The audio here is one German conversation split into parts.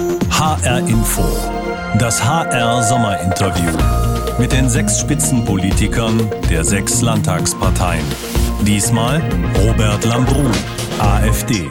HR Info. Das HR Sommerinterview. Mit den sechs Spitzenpolitikern der sechs Landtagsparteien. Diesmal Robert Lambrou, AfD.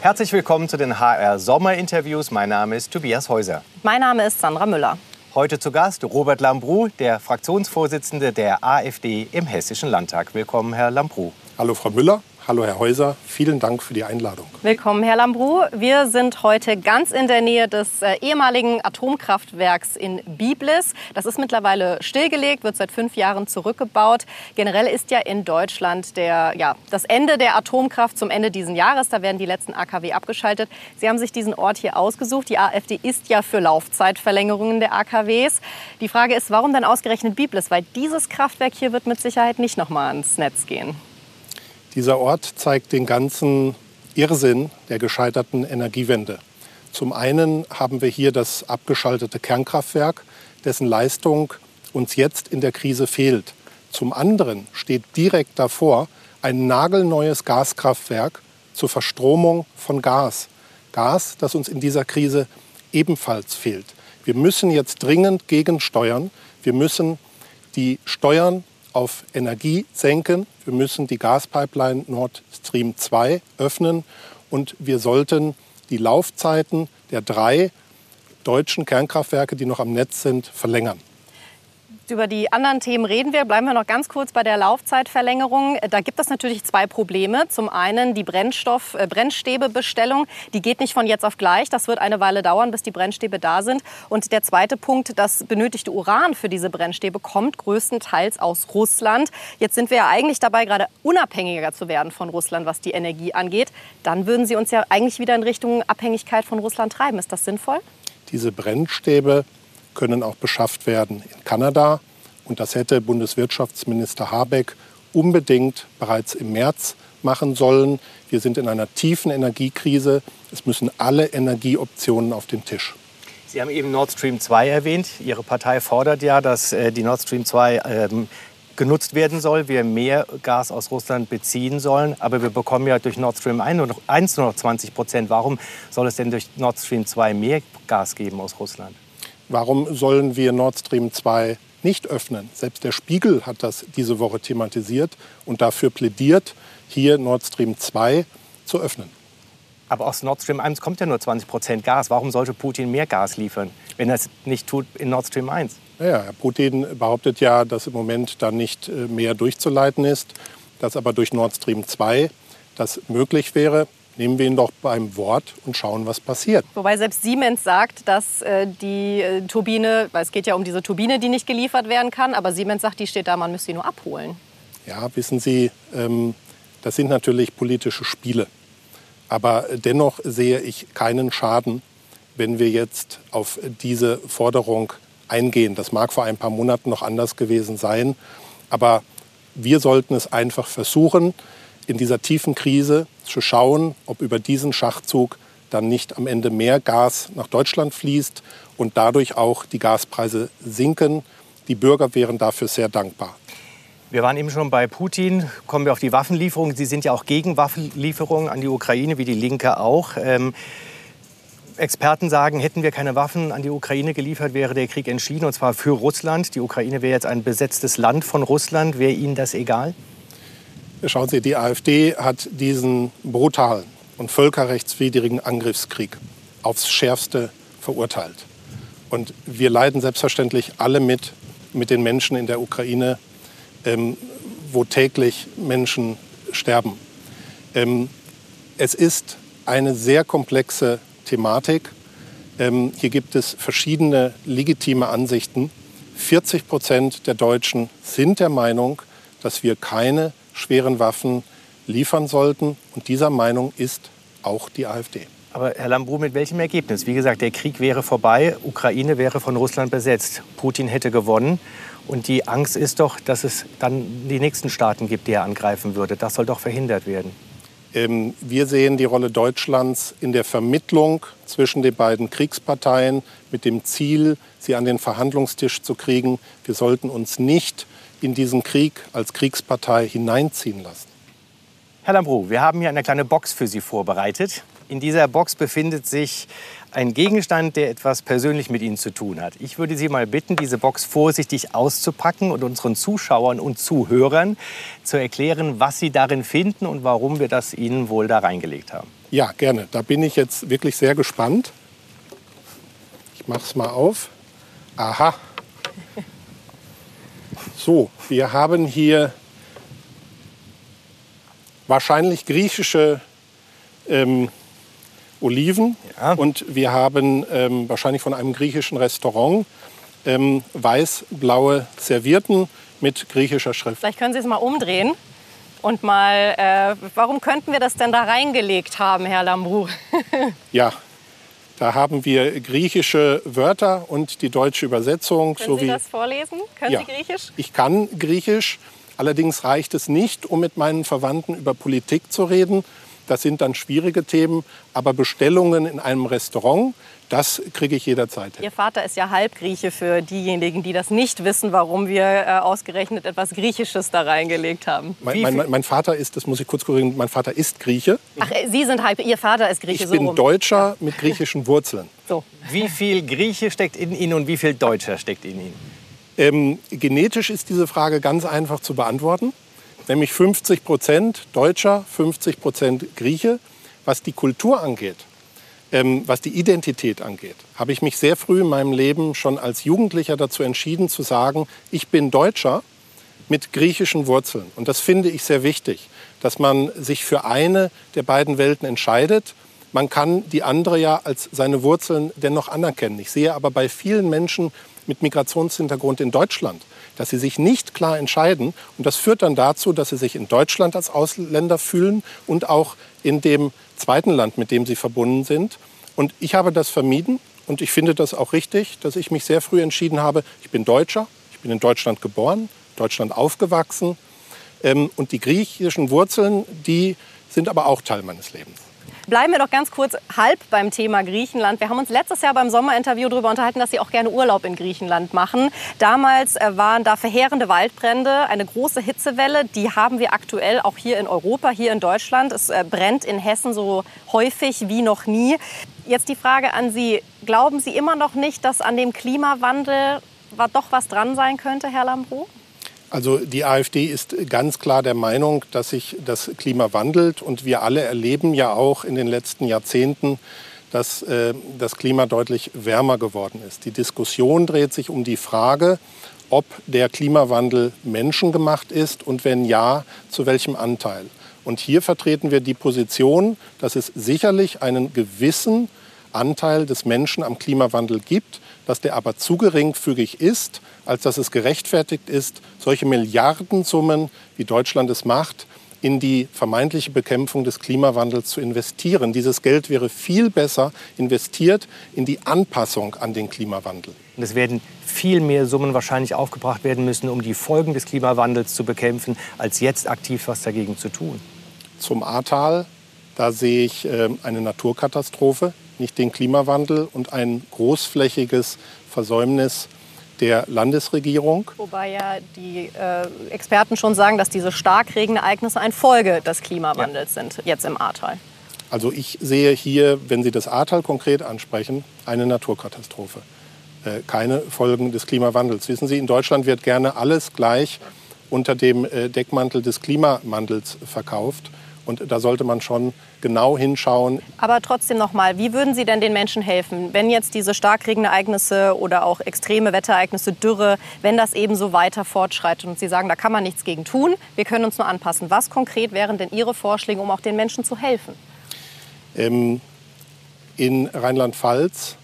Herzlich willkommen zu den HR Sommerinterviews. Mein Name ist Tobias Häuser. Mein Name ist Sandra Müller. Heute zu Gast Robert Lambrou, der Fraktionsvorsitzende der AfD im Hessischen Landtag. Willkommen, Herr Lambrou. Hallo, Frau Müller. Hallo Herr Häuser, vielen Dank für die Einladung. Willkommen Herr Lambrou. Wir sind heute ganz in der Nähe des äh, ehemaligen Atomkraftwerks in Biblis. Das ist mittlerweile stillgelegt, wird seit fünf Jahren zurückgebaut. Generell ist ja in Deutschland der, ja, das Ende der Atomkraft zum Ende dieses Jahres. Da werden die letzten AKW abgeschaltet. Sie haben sich diesen Ort hier ausgesucht. Die AfD ist ja für Laufzeitverlängerungen der AKWs. Die Frage ist, warum dann ausgerechnet Biblis? Weil dieses Kraftwerk hier wird mit Sicherheit nicht noch mal ans Netz gehen. Dieser Ort zeigt den ganzen Irrsinn der gescheiterten Energiewende. Zum einen haben wir hier das abgeschaltete Kernkraftwerk, dessen Leistung uns jetzt in der Krise fehlt. Zum anderen steht direkt davor ein nagelneues Gaskraftwerk zur Verstromung von Gas. Gas, das uns in dieser Krise ebenfalls fehlt. Wir müssen jetzt dringend gegensteuern. Wir müssen die Steuern auf Energie senken. Wir müssen die Gaspipeline Nord Stream 2 öffnen und wir sollten die Laufzeiten der drei deutschen Kernkraftwerke, die noch am Netz sind, verlängern. Über die anderen Themen reden wir. Bleiben wir noch ganz kurz bei der Laufzeitverlängerung. Da gibt es natürlich zwei Probleme. Zum einen die Brennstoff, äh, Brennstäbebestellung. Die geht nicht von jetzt auf gleich. Das wird eine Weile dauern, bis die Brennstäbe da sind. Und der zweite Punkt, das benötigte Uran für diese Brennstäbe kommt größtenteils aus Russland. Jetzt sind wir ja eigentlich dabei, gerade unabhängiger zu werden von Russland, was die Energie angeht. Dann würden Sie uns ja eigentlich wieder in Richtung Abhängigkeit von Russland treiben. Ist das sinnvoll? Diese Brennstäbe können auch beschafft werden in Kanada. Und das hätte Bundeswirtschaftsminister Habeck unbedingt bereits im März machen sollen. Wir sind in einer tiefen Energiekrise. Es müssen alle Energieoptionen auf den Tisch. Sie haben eben Nord Stream 2 erwähnt. Ihre Partei fordert ja, dass äh, die Nord Stream 2 ähm, genutzt werden soll, wir mehr Gas aus Russland beziehen sollen. Aber wir bekommen ja durch Nord Stream 1 nur noch, 1 nur noch 20 Prozent. Warum soll es denn durch Nord Stream 2 mehr Gas geben aus Russland? Warum sollen wir Nord Stream 2 nicht öffnen? Selbst der Spiegel hat das diese Woche thematisiert und dafür plädiert, hier Nord Stream 2 zu öffnen. Aber aus Nord Stream 1 kommt ja nur 20 Prozent Gas. Warum sollte Putin mehr Gas liefern, wenn er es nicht tut in Nord Stream 1? Naja, Herr Putin behauptet ja, dass im Moment da nicht äh, mehr durchzuleiten ist, dass aber durch Nord Stream 2 das möglich wäre nehmen wir ihn doch beim Wort und schauen, was passiert. Wobei selbst Siemens sagt, dass äh, die äh, Turbine, weil es geht ja um diese Turbine, die nicht geliefert werden kann, aber Siemens sagt, die steht da, man müsste sie nur abholen. Ja, wissen Sie, ähm, das sind natürlich politische Spiele. Aber dennoch sehe ich keinen Schaden, wenn wir jetzt auf diese Forderung eingehen. Das mag vor ein paar Monaten noch anders gewesen sein, aber wir sollten es einfach versuchen in dieser tiefen Krise zu schauen, ob über diesen Schachzug dann nicht am Ende mehr Gas nach Deutschland fließt und dadurch auch die Gaspreise sinken. Die Bürger wären dafür sehr dankbar. Wir waren eben schon bei Putin. Kommen wir auf die Waffenlieferungen. Sie sind ja auch gegen Waffenlieferungen an die Ukraine, wie die Linke auch. Ähm, Experten sagen, hätten wir keine Waffen an die Ukraine geliefert, wäre der Krieg entschieden, und zwar für Russland. Die Ukraine wäre jetzt ein besetztes Land von Russland. Wäre Ihnen das egal? Schauen Sie, die AfD hat diesen brutalen und völkerrechtswidrigen Angriffskrieg aufs Schärfste verurteilt. Und wir leiden selbstverständlich alle mit, mit den Menschen in der Ukraine, ähm, wo täglich Menschen sterben. Ähm, es ist eine sehr komplexe Thematik. Ähm, hier gibt es verschiedene legitime Ansichten. 40 Prozent der Deutschen sind der Meinung, dass wir keine schweren Waffen liefern sollten. Und dieser Meinung ist auch die AfD. Aber Herr Lambrou, mit welchem Ergebnis? Wie gesagt, der Krieg wäre vorbei, Ukraine wäre von Russland besetzt, Putin hätte gewonnen. Und die Angst ist doch, dass es dann die nächsten Staaten gibt, die er angreifen würde. Das soll doch verhindert werden. Ähm, wir sehen die Rolle Deutschlands in der Vermittlung zwischen den beiden Kriegsparteien mit dem Ziel, sie an den Verhandlungstisch zu kriegen. Wir sollten uns nicht in diesen Krieg als Kriegspartei hineinziehen lassen. Herr Lambrou, wir haben hier eine kleine Box für Sie vorbereitet. In dieser Box befindet sich ein Gegenstand, der etwas persönlich mit Ihnen zu tun hat. Ich würde Sie mal bitten, diese Box vorsichtig auszupacken und unseren Zuschauern und Zuhörern zu erklären, was Sie darin finden und warum wir das Ihnen wohl da reingelegt haben. Ja, gerne. Da bin ich jetzt wirklich sehr gespannt. Ich mache es mal auf. Aha. So, wir haben hier wahrscheinlich griechische ähm, Oliven ja. und wir haben ähm, wahrscheinlich von einem griechischen Restaurant ähm, weiß-blaue Servierten mit griechischer Schrift. Vielleicht können Sie es mal umdrehen und mal, äh, warum könnten wir das denn da reingelegt haben, Herr Lambrou? ja, da haben wir griechische Wörter und die deutsche Übersetzung. Können so Sie das vorlesen? Können ja, Sie Griechisch? Ich kann Griechisch. Allerdings reicht es nicht, um mit meinen Verwandten über Politik zu reden. Das sind dann schwierige Themen. Aber Bestellungen in einem Restaurant, das kriege ich jederzeit hin. Ihr Vater ist ja Halbgrieche für diejenigen, die das nicht wissen, warum wir äh, ausgerechnet etwas Griechisches da reingelegt haben. Mein, mein, mein, Vater ist, das muss ich kurz korrigieren, mein Vater ist Grieche. Ach, äh, Sie sind halb, Ihr Vater ist Grieche. Ich so bin rum. Deutscher mit griechischen Wurzeln. So. Wie viel Grieche steckt in Ihnen und wie viel Deutscher steckt in Ihnen? Ähm, genetisch ist diese Frage ganz einfach zu beantworten nämlich 50 Prozent Deutscher, 50 Prozent Grieche. Was die Kultur angeht, ähm, was die Identität angeht, habe ich mich sehr früh in meinem Leben schon als Jugendlicher dazu entschieden zu sagen, ich bin Deutscher mit griechischen Wurzeln. Und das finde ich sehr wichtig, dass man sich für eine der beiden Welten entscheidet. Man kann die andere ja als seine Wurzeln dennoch anerkennen. Ich sehe aber bei vielen Menschen mit Migrationshintergrund in Deutschland, dass sie sich nicht klar entscheiden. Und das führt dann dazu, dass sie sich in Deutschland als Ausländer fühlen und auch in dem zweiten Land, mit dem sie verbunden sind. Und ich habe das vermieden und ich finde das auch richtig, dass ich mich sehr früh entschieden habe, ich bin Deutscher, ich bin in Deutschland geboren, Deutschland aufgewachsen. Ähm, und die griechischen Wurzeln, die sind aber auch Teil meines Lebens. Bleiben wir doch ganz kurz halb beim Thema Griechenland. Wir haben uns letztes Jahr beim Sommerinterview darüber unterhalten, dass Sie auch gerne Urlaub in Griechenland machen. Damals äh, waren da verheerende Waldbrände, eine große Hitzewelle. Die haben wir aktuell auch hier in Europa, hier in Deutschland. Es äh, brennt in Hessen so häufig wie noch nie. Jetzt die Frage an Sie. Glauben Sie immer noch nicht, dass an dem Klimawandel doch was dran sein könnte, Herr Lambrou? Also die AfD ist ganz klar der Meinung, dass sich das Klima wandelt. Und wir alle erleben ja auch in den letzten Jahrzehnten, dass äh, das Klima deutlich wärmer geworden ist. Die Diskussion dreht sich um die Frage, ob der Klimawandel menschengemacht ist und wenn ja, zu welchem Anteil. Und hier vertreten wir die Position, dass es sicherlich einen gewissen Anteil des Menschen am Klimawandel gibt, dass der aber zu geringfügig ist, als dass es gerechtfertigt ist, solche Milliardensummen, wie Deutschland es macht, in die vermeintliche Bekämpfung des Klimawandels zu investieren. Dieses Geld wäre viel besser investiert in die Anpassung an den Klimawandel. Und es werden viel mehr Summen wahrscheinlich aufgebracht werden müssen, um die Folgen des Klimawandels zu bekämpfen, als jetzt aktiv was dagegen zu tun. Zum Ahrtal, da sehe ich äh, eine Naturkatastrophe nicht den Klimawandel und ein großflächiges Versäumnis der Landesregierung. Wobei ja die äh, Experten schon sagen, dass diese Starkregenereignisse eine Folge des Klimawandels ja. sind, jetzt im Ahrtal. Also ich sehe hier, wenn Sie das Ahrtal konkret ansprechen, eine Naturkatastrophe. Äh, keine Folgen des Klimawandels. Wissen Sie, in Deutschland wird gerne alles gleich unter dem äh, Deckmantel des Klimawandels verkauft. Und da sollte man schon genau hinschauen. Aber trotzdem noch mal, wie würden Sie denn den Menschen helfen, wenn jetzt diese Starkregenereignisse oder auch extreme Wetterereignisse, Dürre, wenn das eben so weiter fortschreitet und Sie sagen, da kann man nichts gegen tun, wir können uns nur anpassen. Was konkret wären denn Ihre Vorschläge, um auch den Menschen zu helfen? Ähm, in Rheinland-Pfalz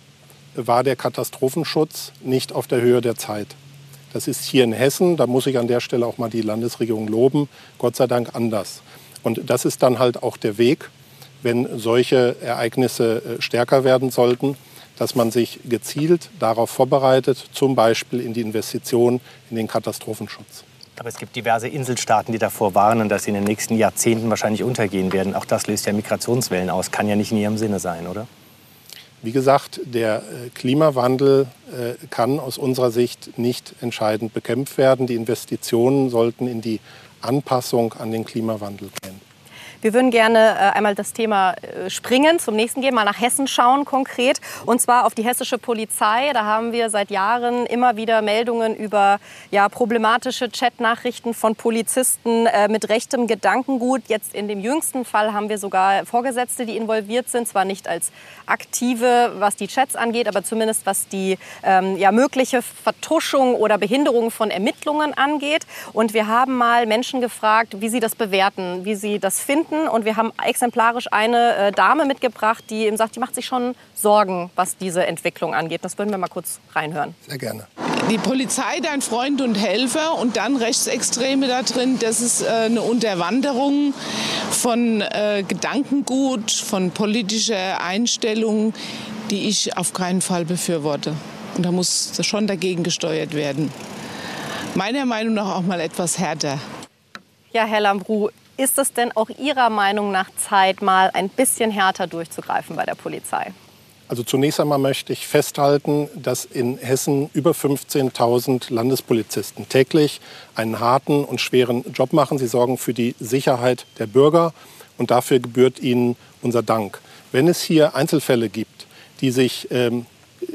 war der Katastrophenschutz nicht auf der Höhe der Zeit. Das ist hier in Hessen, da muss ich an der Stelle auch mal die Landesregierung loben, Gott sei Dank anders. Und das ist dann halt auch der Weg, wenn solche Ereignisse äh, stärker werden sollten, dass man sich gezielt darauf vorbereitet, zum Beispiel in die Investition in den Katastrophenschutz. Aber es gibt diverse Inselstaaten, die davor warnen, dass sie in den nächsten Jahrzehnten wahrscheinlich untergehen werden. Auch das löst ja Migrationswellen aus. Kann ja nicht in ihrem Sinne sein, oder? Wie gesagt, der äh, Klimawandel äh, kann aus unserer Sicht nicht entscheidend bekämpft werden. Die Investitionen sollten in die Anpassung an den Klimawandel gehen. Wir würden gerne äh, einmal das Thema äh, springen, zum nächsten gehen, mal nach Hessen schauen konkret. Und zwar auf die hessische Polizei. Da haben wir seit Jahren immer wieder Meldungen über ja, problematische Chatnachrichten von Polizisten äh, mit rechtem Gedankengut. Jetzt in dem jüngsten Fall haben wir sogar Vorgesetzte, die involviert sind. Zwar nicht als aktive, was die Chats angeht, aber zumindest was die ähm, ja, mögliche Vertuschung oder Behinderung von Ermittlungen angeht. Und wir haben mal Menschen gefragt, wie sie das bewerten, wie sie das finden. Und wir haben exemplarisch eine äh, Dame mitgebracht, die eben sagt, die macht sich schon Sorgen, was diese Entwicklung angeht. Das würden wir mal kurz reinhören. Sehr gerne. Die Polizei, dein Freund und Helfer und dann Rechtsextreme da drin, das ist äh, eine Unterwanderung von äh, Gedankengut, von politischer Einstellung, die ich auf keinen Fall befürworte. Und da muss schon dagegen gesteuert werden. Meiner Meinung nach auch mal etwas härter. Ja, Herr Lambrou, ist es denn auch Ihrer Meinung nach Zeit, mal ein bisschen härter durchzugreifen bei der Polizei? Also zunächst einmal möchte ich festhalten, dass in Hessen über 15.000 Landespolizisten täglich einen harten und schweren Job machen. Sie sorgen für die Sicherheit der Bürger und dafür gebührt ihnen unser Dank. Wenn es hier Einzelfälle gibt, die sich ähm,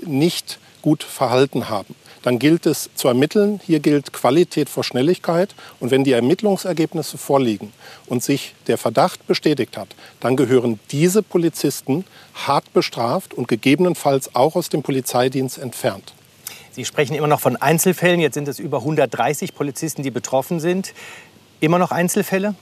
nicht gut verhalten haben, dann gilt es zu ermitteln. Hier gilt Qualität vor Schnelligkeit. Und wenn die Ermittlungsergebnisse vorliegen und sich der Verdacht bestätigt hat, dann gehören diese Polizisten hart bestraft und gegebenenfalls auch aus dem Polizeidienst entfernt. Sie sprechen immer noch von Einzelfällen. Jetzt sind es über 130 Polizisten, die betroffen sind. Immer noch Einzelfälle?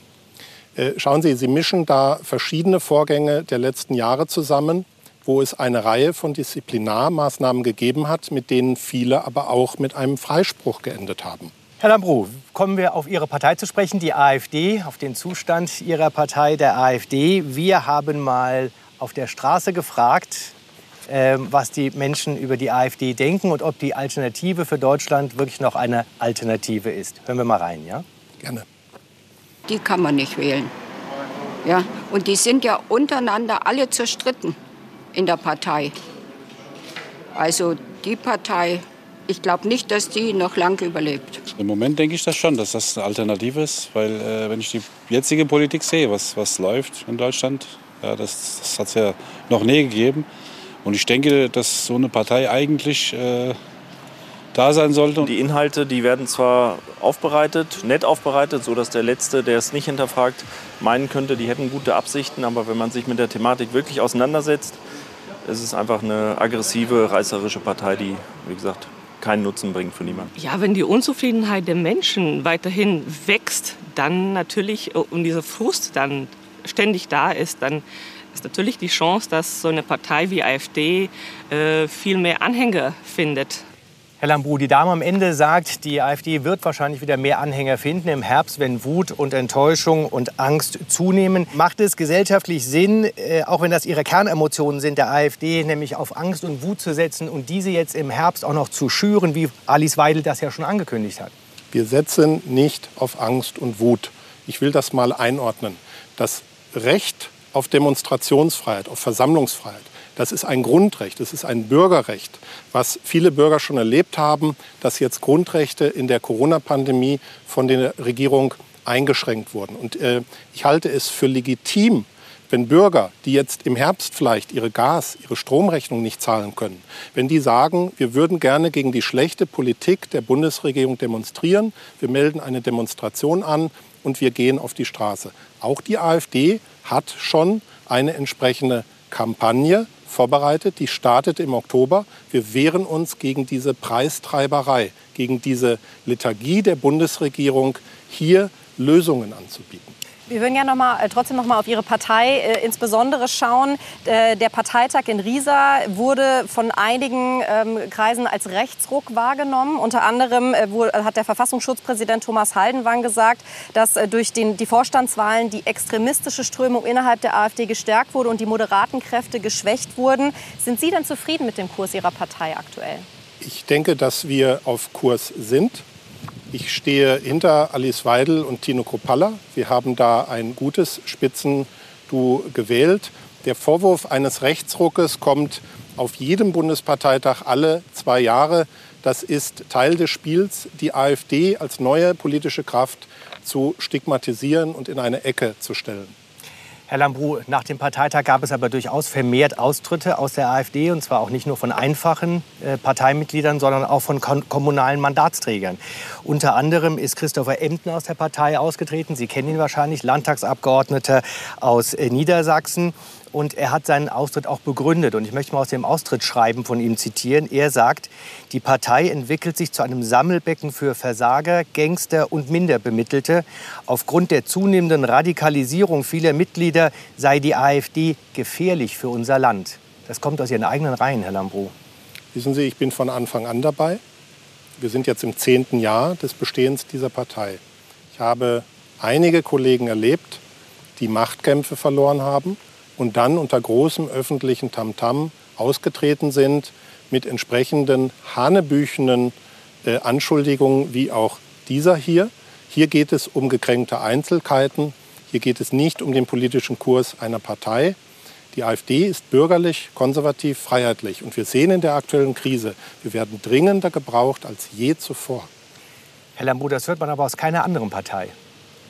Äh, schauen Sie, Sie mischen da verschiedene Vorgänge der letzten Jahre zusammen wo es eine Reihe von Disziplinarmaßnahmen gegeben hat, mit denen viele aber auch mit einem Freispruch geendet haben. Herr Lambrou, kommen wir auf Ihre Partei zu sprechen, die AfD, auf den Zustand Ihrer Partei, der AfD. Wir haben mal auf der Straße gefragt, ähm, was die Menschen über die AfD denken und ob die Alternative für Deutschland wirklich noch eine Alternative ist. Hören wir mal rein, ja? Gerne. Die kann man nicht wählen. Ja, und die sind ja untereinander alle zerstritten in der Partei. Also die Partei, ich glaube nicht, dass die noch lange überlebt. Im Moment denke ich das schon, dass das eine Alternative ist, weil äh, wenn ich die jetzige Politik sehe, was, was läuft in Deutschland, ja, das, das hat es ja noch nie gegeben. Und ich denke, dass so eine Partei eigentlich äh, da sein sollte. Die Inhalte, die werden zwar aufbereitet, nett aufbereitet, so dass der Letzte, der es nicht hinterfragt, meinen könnte, die hätten gute Absichten. Aber wenn man sich mit der Thematik wirklich auseinandersetzt, ist es einfach eine aggressive, reißerische Partei, die, wie gesagt, keinen Nutzen bringt für niemanden. Ja, wenn die Unzufriedenheit der Menschen weiterhin wächst, dann natürlich äh, und dieser Frust dann ständig da ist, dann ist natürlich die Chance, dass so eine Partei wie AfD äh, viel mehr Anhänger findet. Herr Lambrou, die Dame am Ende sagt, die AfD wird wahrscheinlich wieder mehr Anhänger finden im Herbst, wenn Wut und Enttäuschung und Angst zunehmen. Macht es gesellschaftlich Sinn, äh, auch wenn das ihre Kernemotionen sind, der AfD nämlich auf Angst und Wut zu setzen und diese jetzt im Herbst auch noch zu schüren, wie Alice Weidel das ja schon angekündigt hat? Wir setzen nicht auf Angst und Wut. Ich will das mal einordnen. Das Recht auf Demonstrationsfreiheit, auf Versammlungsfreiheit, das ist ein Grundrecht, das ist ein Bürgerrecht, was viele Bürger schon erlebt haben, dass jetzt Grundrechte in der Corona-Pandemie von der Regierung eingeschränkt wurden. Und äh, ich halte es für legitim, wenn Bürger, die jetzt im Herbst vielleicht ihre Gas-, ihre Stromrechnung nicht zahlen können, wenn die sagen, wir würden gerne gegen die schlechte Politik der Bundesregierung demonstrieren, wir melden eine Demonstration an und wir gehen auf die Straße. Auch die AfD hat schon eine entsprechende Kampagne vorbereitet. Die startet im Oktober. Wir wehren uns gegen diese Preistreiberei, gegen diese Lethargie der Bundesregierung, hier Lösungen anzubieten. Wir würden gerne noch mal, äh, trotzdem noch mal auf Ihre Partei äh, insbesondere schauen. Äh, der Parteitag in Riesa wurde von einigen ähm, Kreisen als Rechtsruck wahrgenommen. Unter anderem äh, wo, hat der Verfassungsschutzpräsident Thomas Haldenwang gesagt, dass äh, durch den, die Vorstandswahlen die extremistische Strömung innerhalb der AfD gestärkt wurde und die moderaten Kräfte geschwächt wurden. Sind Sie denn zufrieden mit dem Kurs Ihrer Partei aktuell? Ich denke, dass wir auf Kurs sind. Ich stehe hinter Alice Weidel und Tino Kropalla. Wir haben da ein gutes Spitzenduo gewählt. Der Vorwurf eines Rechtsruckes kommt auf jedem Bundesparteitag alle zwei Jahre. Das ist Teil des Spiels, die AfD als neue politische Kraft zu stigmatisieren und in eine Ecke zu stellen. Herr Lambrou, nach dem Parteitag gab es aber durchaus vermehrt Austritte aus der AfD, und zwar auch nicht nur von einfachen äh, Parteimitgliedern, sondern auch von kommunalen Mandatsträgern. Unter anderem ist Christopher Emden aus der Partei ausgetreten. Sie kennen ihn wahrscheinlich, Landtagsabgeordneter aus äh, Niedersachsen. Und er hat seinen Austritt auch begründet. Und ich möchte mal aus dem Austrittsschreiben von ihm zitieren. Er sagt, die Partei entwickelt sich zu einem Sammelbecken für Versager, Gangster und Minderbemittelte. Aufgrund der zunehmenden Radikalisierung vieler Mitglieder sei die AfD gefährlich für unser Land. Das kommt aus Ihren eigenen Reihen, Herr Lambrou. Wissen Sie, ich bin von Anfang an dabei. Wir sind jetzt im zehnten Jahr des Bestehens dieser Partei. Ich habe einige Kollegen erlebt, die Machtkämpfe verloren haben und dann unter großem öffentlichen Tamtam ausgetreten sind mit entsprechenden hanebüchenen äh, Anschuldigungen wie auch dieser hier. Hier geht es um gekränkte Einzelheiten. Hier geht es nicht um den politischen Kurs einer Partei. Die AfD ist bürgerlich, konservativ, freiheitlich. Und wir sehen in der aktuellen Krise, wir werden dringender gebraucht als je zuvor. Herr Lambrou, das hört man aber aus keiner anderen Partei.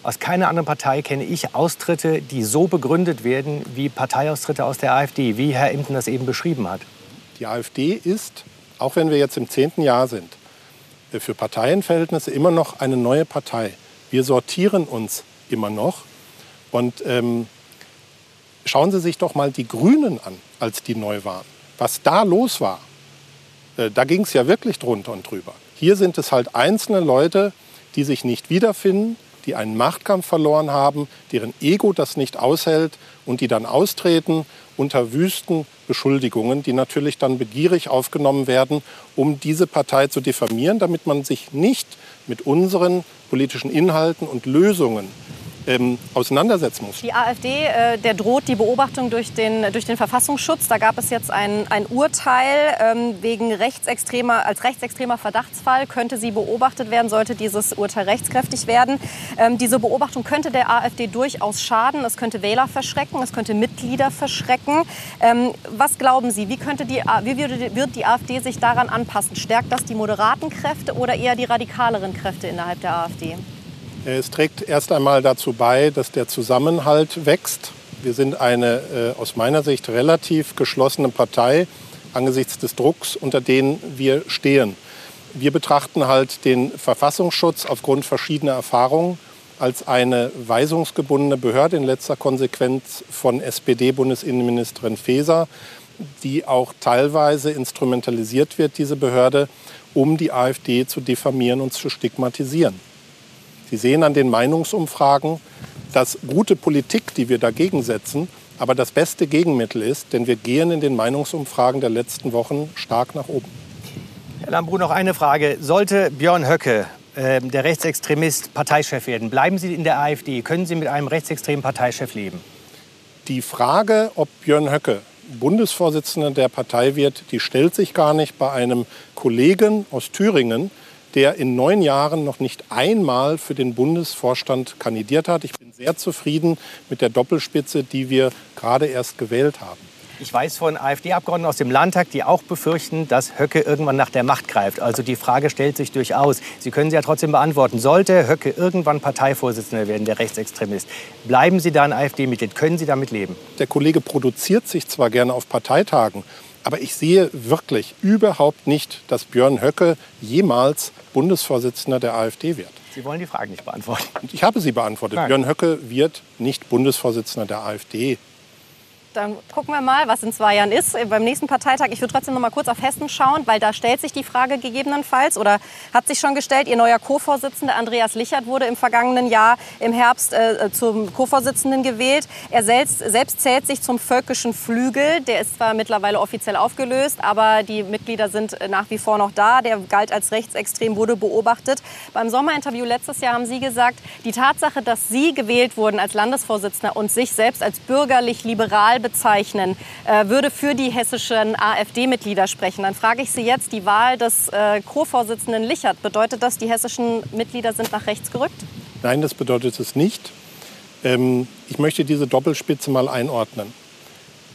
Aus keiner anderen Partei kenne ich Austritte, die so begründet werden wie Parteiaustritte aus der AfD, wie Herr Imten das eben beschrieben hat. Die AfD ist, auch wenn wir jetzt im zehnten Jahr sind, äh, für Parteienverhältnisse immer noch eine neue Partei. Wir sortieren uns immer noch. Und ähm, schauen Sie sich doch mal die Grünen an, als die neu waren. Was da los war, äh, da ging es ja wirklich drunter und drüber. Hier sind es halt einzelne Leute, die sich nicht wiederfinden, die einen Machtkampf verloren haben, deren Ego das nicht aushält und die dann austreten unter wüsten Beschuldigungen, die natürlich dann begierig aufgenommen werden, um diese Partei zu diffamieren, damit man sich nicht mit unseren politischen Inhalten und Lösungen ähm, auseinandersetzen muss. Die AfD, äh, der droht die Beobachtung durch den, durch den Verfassungsschutz. Da gab es jetzt ein, ein Urteil ähm, wegen rechtsextremer, als rechtsextremer Verdachtsfall könnte sie beobachtet werden, sollte dieses Urteil rechtskräftig werden. Ähm, diese Beobachtung könnte der AfD durchaus schaden. Es könnte Wähler verschrecken, es könnte Mitglieder verschrecken. Ähm, was glauben Sie, wie, könnte die, wie würde, wird die AfD sich daran anpassen? Stärkt das die moderaten Kräfte oder eher die radikaleren Kräfte innerhalb der AfD? Es trägt erst einmal dazu bei, dass der Zusammenhalt wächst. Wir sind eine äh, aus meiner Sicht relativ geschlossene Partei angesichts des Drucks, unter dem wir stehen. Wir betrachten halt den Verfassungsschutz aufgrund verschiedener Erfahrungen als eine weisungsgebundene Behörde in letzter Konsequenz von SPD-Bundesinnenministerin Faeser, die auch teilweise instrumentalisiert wird, diese Behörde, um die AfD zu diffamieren und zu stigmatisieren. Sie sehen an den Meinungsumfragen, dass gute Politik, die wir dagegen setzen, aber das beste Gegenmittel ist, denn wir gehen in den Meinungsumfragen der letzten Wochen stark nach oben. Herr Lambrou, noch eine Frage. Sollte Björn Höcke, äh, der Rechtsextremist, Parteichef werden, bleiben Sie in der AfD? Können Sie mit einem rechtsextremen Parteichef leben? Die Frage, ob Björn Höcke Bundesvorsitzender der Partei wird, die stellt sich gar nicht bei einem Kollegen aus Thüringen, der in neun Jahren noch nicht einmal für den Bundesvorstand kandidiert hat. Ich bin sehr zufrieden mit der Doppelspitze, die wir gerade erst gewählt haben. Ich weiß von AfD-Abgeordneten aus dem Landtag, die auch befürchten, dass Höcke irgendwann nach der Macht greift. Also die Frage stellt sich durchaus. Sie können sie ja trotzdem beantworten. Sollte Höcke irgendwann Parteivorsitzender werden, der Rechtsextremist, bleiben Sie da ein AfD-Mitglied? Können Sie damit leben? Der Kollege produziert sich zwar gerne auf Parteitagen, aber ich sehe wirklich überhaupt nicht, dass Björn Höcke jemals Bundesvorsitzender der AfD wird. Sie wollen die Frage nicht beantworten. Ich habe sie beantwortet. Nein. Björn Höcke wird nicht Bundesvorsitzender der AfD dann gucken wir mal, was in zwei Jahren ist. Äh, beim nächsten Parteitag, ich würde trotzdem noch mal kurz auf Hessen schauen, weil da stellt sich die Frage gegebenenfalls oder hat sich schon gestellt, Ihr neuer Co-Vorsitzender Andreas Lichert wurde im vergangenen Jahr im Herbst äh, zum Co-Vorsitzenden gewählt. Er selbst, selbst zählt sich zum völkischen Flügel. Der ist zwar mittlerweile offiziell aufgelöst, aber die Mitglieder sind äh, nach wie vor noch da. Der galt als rechtsextrem, wurde beobachtet. Beim Sommerinterview letztes Jahr haben Sie gesagt, die Tatsache, dass Sie gewählt wurden als Landesvorsitzender und sich selbst als bürgerlich-liberal bezeichnen, äh, würde für die hessischen AfD-Mitglieder sprechen. Dann frage ich Sie jetzt, die Wahl des äh, Co-Vorsitzenden Lichert, bedeutet das, die hessischen Mitglieder sind nach rechts gerückt? Nein, das bedeutet es nicht. Ähm, ich möchte diese Doppelspitze mal einordnen.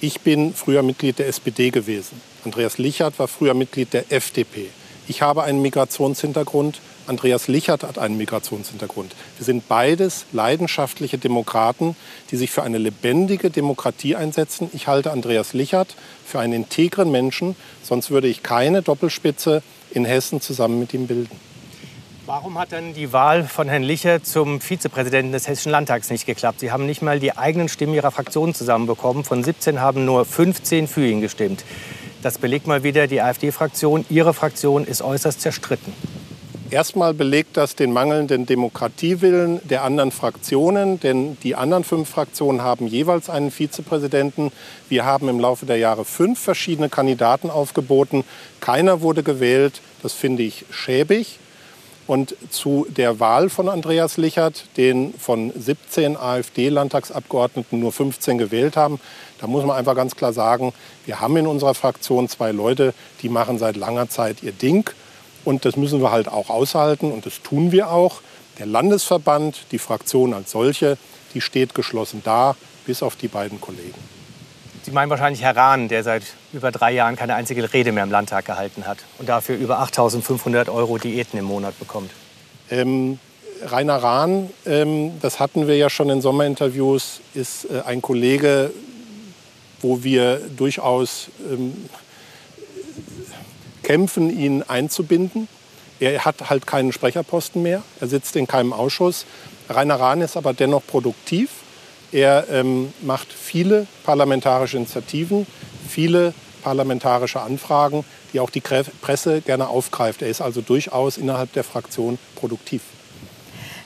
Ich bin früher Mitglied der SPD gewesen. Andreas Lichert war früher Mitglied der FDP. Ich habe einen Migrationshintergrund. Andreas Lichert hat einen Migrationshintergrund. Wir sind beides leidenschaftliche Demokraten, die sich für eine lebendige Demokratie einsetzen. Ich halte Andreas Lichert für einen integren Menschen, sonst würde ich keine Doppelspitze in Hessen zusammen mit ihm bilden. Warum hat denn die Wahl von Herrn Lichert zum Vizepräsidenten des Hessischen Landtags nicht geklappt? Sie haben nicht mal die eigenen Stimmen Ihrer Fraktion zusammenbekommen. Von 17 haben nur 15 für ihn gestimmt. Das belegt mal wieder die AfD-Fraktion. Ihre Fraktion ist äußerst zerstritten. Erstmal belegt das den mangelnden Demokratiewillen der anderen Fraktionen, denn die anderen fünf Fraktionen haben jeweils einen Vizepräsidenten. Wir haben im Laufe der Jahre fünf verschiedene Kandidaten aufgeboten. Keiner wurde gewählt. Das finde ich schäbig. Und zu der Wahl von Andreas Lichert, den von 17 AfD-Landtagsabgeordneten nur 15 gewählt haben, da muss man einfach ganz klar sagen, wir haben in unserer Fraktion zwei Leute, die machen seit langer Zeit ihr Ding. Und das müssen wir halt auch aushalten und das tun wir auch. Der Landesverband, die Fraktion als solche, die steht geschlossen da, bis auf die beiden Kollegen. Sie meinen wahrscheinlich Herr Rahn, der seit über drei Jahren keine einzige Rede mehr im Landtag gehalten hat und dafür über 8.500 Euro Diäten im Monat bekommt. Ähm, Rainer Rahn, ähm, das hatten wir ja schon in Sommerinterviews, ist äh, ein Kollege, wo wir durchaus ähm, kämpfen, ihn einzubinden. Er hat halt keinen Sprecherposten mehr. Er sitzt in keinem Ausschuss. Rainer Rahn ist aber dennoch produktiv. Er ähm, macht viele parlamentarische Initiativen, viele parlamentarische Anfragen, die auch die Presse gerne aufgreift. Er ist also durchaus innerhalb der Fraktion produktiv.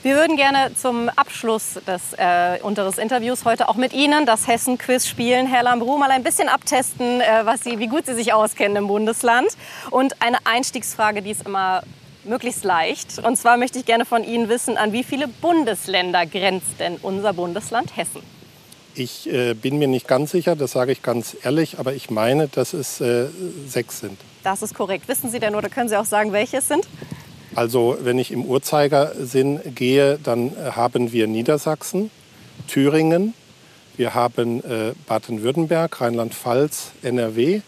Wir würden gerne zum Abschluss des, äh, unseres Interviews heute auch mit Ihnen das Hessen-Quiz spielen. Herr Lambrou, mal ein bisschen abtesten, äh, was Sie, wie gut Sie sich auskennen im Bundesland. Und eine Einstiegsfrage, die ist immer möglichst leicht. Und zwar möchte ich gerne von Ihnen wissen, an wie viele Bundesländer grenzt denn unser Bundesland Hessen? Ich äh, bin mir nicht ganz sicher, das sage ich ganz ehrlich, aber ich meine, dass es äh, sechs sind. Das ist korrekt. Wissen Sie denn oder können Sie auch sagen, welche es sind? Also wenn ich im Uhrzeigersinn gehe, dann äh, haben wir Niedersachsen, Thüringen, wir haben äh, Baden-Württemberg, Rheinland-Pfalz, NRW.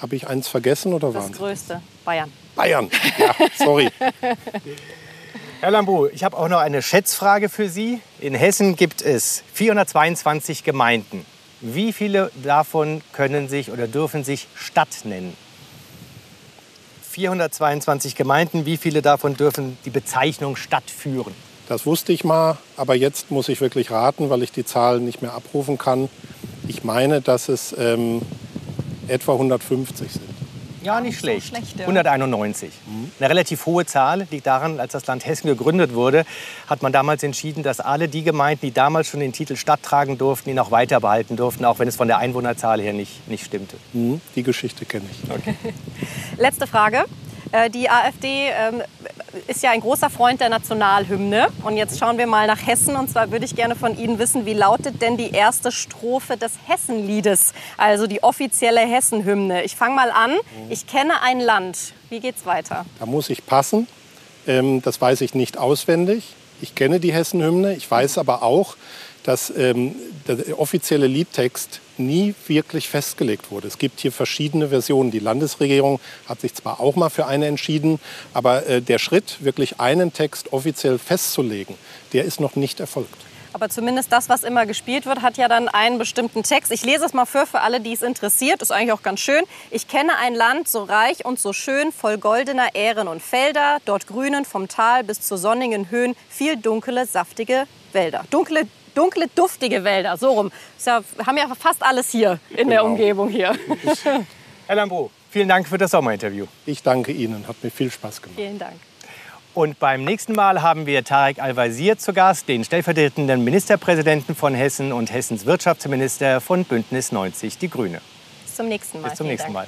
Habe ich eins vergessen oder was? Das größte, Bayern. Bayern, ja, sorry. Herr Lambu, ich habe auch noch eine Schätzfrage für Sie. In Hessen gibt es 422 Gemeinden. Wie viele davon können sich oder dürfen sich Stadt nennen? 422 Gemeinden. Wie viele davon dürfen die Bezeichnung Stadt führen? Das wusste ich mal, aber jetzt muss ich wirklich raten, weil ich die Zahlen nicht mehr abrufen kann. Ich meine, dass es ähm, etwa 150 sind. Ja, nicht schlecht. So schlecht ja. 191. Mhm. Eine relativ hohe Zahl liegt daran, als das Land Hessen gegründet wurde, hat man damals entschieden, dass alle die Gemeinden, die damals schon den Titel Stadt tragen durften, ihn auch weiter behalten durften, auch wenn es von der Einwohnerzahl her nicht, nicht stimmte. Mhm. Die Geschichte kenne ich. Okay. Letzte Frage. Äh, die AfD ähm, ist ja ein großer Freund der Nationalhymne. Und jetzt schauen wir mal nach Hessen. Und zwar würde ich gerne von Ihnen wissen, wie lautet denn die erste Strophe des Hessenliedes, also die offizielle Hessenhymne? Ich fange mal an. Ich kenne ein Land. Wie geht's weiter? Da muss ich passen. Ähm, das weiß ich nicht auswendig. Ich kenne die Hessenhymne. Ich weiß aber auch, dass ähm, der offizielle Liedtext nie wirklich festgelegt wurde. Es gibt hier verschiedene Versionen. Die Landesregierung hat sich zwar auch mal für eine entschieden, aber äh, der Schritt, wirklich einen Text offiziell festzulegen, der ist noch nicht erfolgt. Aber zumindest das, was immer gespielt wird, hat ja dann einen bestimmten Text. Ich lese es mal für, für alle, die es interessiert. Ist eigentlich auch ganz schön. Ich kenne ein Land so reich und so schön, voll goldener Ähren und Felder, dort grünen vom Tal bis zu sonnigen Höhen, viel dunkle, saftige Wälder. Dunkle, dunkle, duftige Wälder. So rum. Wir haben ja fast alles hier in genau. der Umgebung hier. Herr Lambrou, vielen Dank für das Sommerinterview. Ich danke Ihnen, hat mir viel Spaß gemacht. Vielen Dank. Und beim nächsten Mal haben wir Tarek Al-Wazir zu Gast, den stellvertretenden Ministerpräsidenten von Hessen und Hessens Wirtschaftsminister von Bündnis 90 Die Grüne. Bis zum nächsten Mal. Bis zum nächsten Mal.